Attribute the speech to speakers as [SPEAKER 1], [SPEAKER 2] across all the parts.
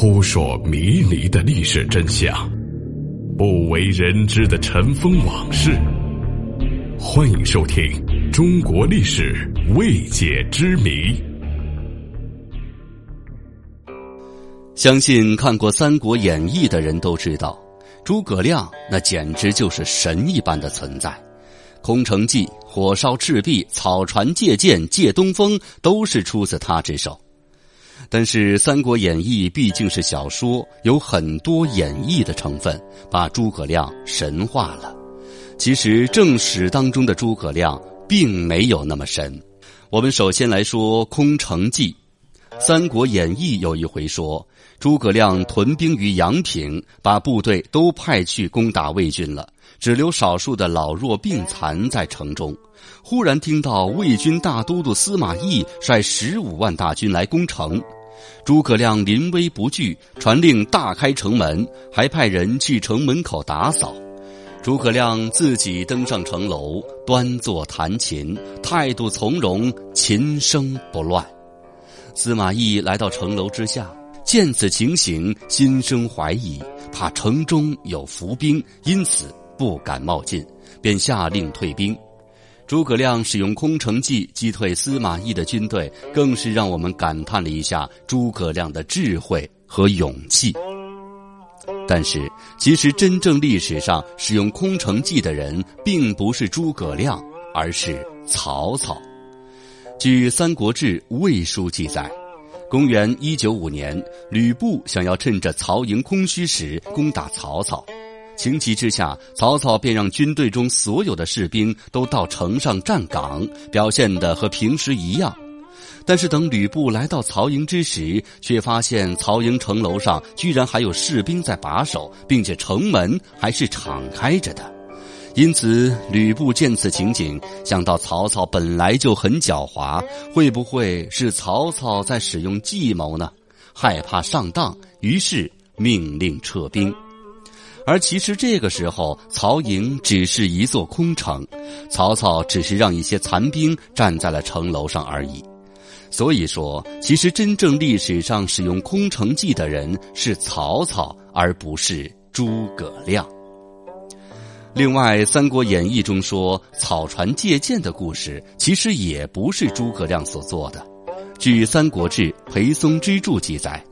[SPEAKER 1] 扑朔迷离的历史真相，不为人知的尘封往事。欢迎收听《中国历史未解之谜》。
[SPEAKER 2] 相信看过《三国演义》的人都知道，诸葛亮那简直就是神一般的存在。空城计、火烧赤壁、草船借箭、借东风，都是出自他之手。但是《三国演义》毕竟是小说，有很多演绎的成分，把诸葛亮神化了。其实正史当中的诸葛亮并没有那么神。我们首先来说《空城计》，《三国演义》有一回说，诸葛亮屯兵于阳平，把部队都派去攻打魏军了，只留少数的老弱病残在城中。忽然听到魏军大都督司马懿率十五万大军来攻城。诸葛亮临危不惧，传令大开城门，还派人去城门口打扫。诸葛亮自己登上城楼，端坐弹琴，态度从容，琴声不乱。司马懿来到城楼之下，见此情形，心生怀疑，怕城中有伏兵，因此不敢冒进，便下令退兵。诸葛亮使用空城计击退司马懿的军队，更是让我们感叹了一下诸葛亮的智慧和勇气。但是，其实真正历史上使用空城计的人，并不是诸葛亮，而是曹操。据《三国志·魏书》记载，公元一九五年，吕布想要趁着曹营空虚时攻打曹操。情急之下，曹操便让军队中所有的士兵都到城上站岗，表现得和平时一样。但是等吕布来到曹营之时，却发现曹营城楼上居然还有士兵在把守，并且城门还是敞开着的。因此，吕布见此情景，想到曹操本来就很狡猾，会不会是曹操在使用计谋呢？害怕上当，于是命令撤兵。而其实这个时候，曹营只是一座空城，曹操只是让一些残兵站在了城楼上而已。所以说，其实真正历史上使用空城计的人是曹操，而不是诸葛亮。另外，《三国演义》中说草船借箭的故事，其实也不是诸葛亮所做的。据《三国志·裴松之注》记载。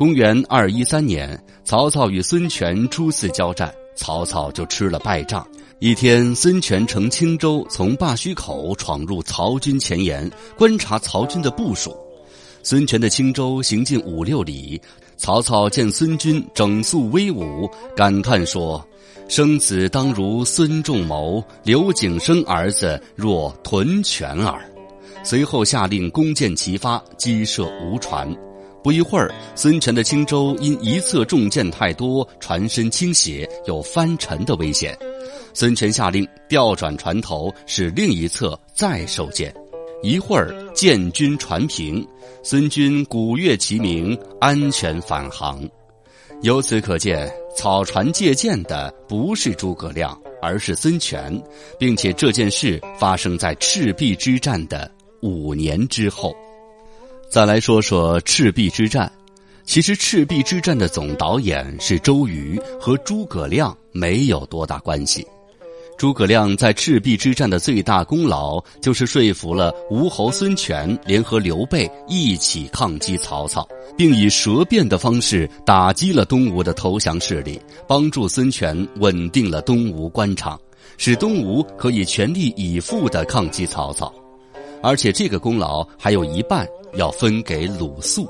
[SPEAKER 2] 公元二一三年，曹操与孙权初次交战，曹操就吃了败仗。一天，孙权乘轻舟从罢虚口闯入曹军前沿，观察曹军的部署。孙权的轻舟行进五六里，曹操见孙军整肃威武，感叹说：“生子当如孙仲谋，刘景升儿子若屯泉耳。”随后下令弓箭齐发，击射吴船。不一会儿，孙权的轻舟因一侧重箭太多，船身倾斜，有翻沉的危险。孙权下令调转船头，使另一侧再受箭。一会儿，箭军船平，孙军鼓乐齐鸣，安全返航。由此可见，草船借箭的不是诸葛亮，而是孙权，并且这件事发生在赤壁之战的五年之后。再来说说赤壁之战，其实赤壁之战的总导演是周瑜，和诸葛亮没有多大关系。诸葛亮在赤壁之战的最大功劳，就是说服了吴侯孙权联合刘备一起抗击曹操，并以舌辩的方式打击了东吴的投降势力，帮助孙权稳定了东吴官场，使东吴可以全力以赴地抗击曹操。而且这个功劳还有一半。要分给鲁肃。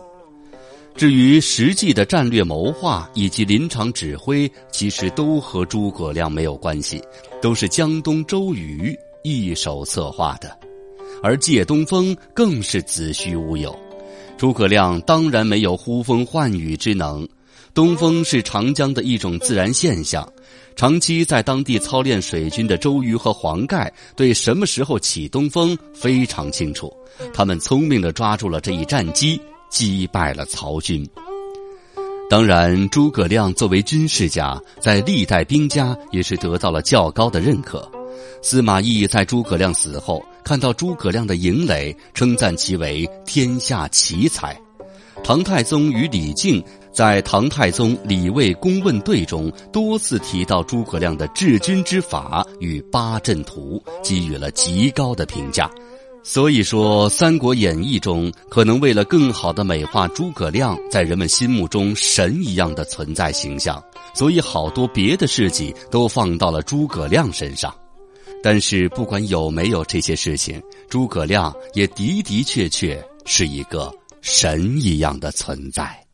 [SPEAKER 2] 至于实际的战略谋划以及临场指挥，其实都和诸葛亮没有关系，都是江东周瑜一手策划的。而借东风更是子虚乌有，诸葛亮当然没有呼风唤雨之能。东风是长江的一种自然现象，长期在当地操练水军的周瑜和黄盖对什么时候起东风非常清楚。他们聪明地抓住了这一战机，击败了曹军。当然，诸葛亮作为军事家，在历代兵家也是得到了较高的认可。司马懿在诸葛亮死后，看到诸葛亮的营垒，称赞其为天下奇才。唐太宗与李靖在唐太宗李卫公问对中多次提到诸葛亮的治军之法与八阵图，给予了极高的评价。所以说，《三国演义》中可能为了更好的美化诸葛亮在人们心目中神一样的存在形象，所以好多别的事迹都放到了诸葛亮身上。但是，不管有没有这些事情，诸葛亮也的的确确是一个神一样的存在。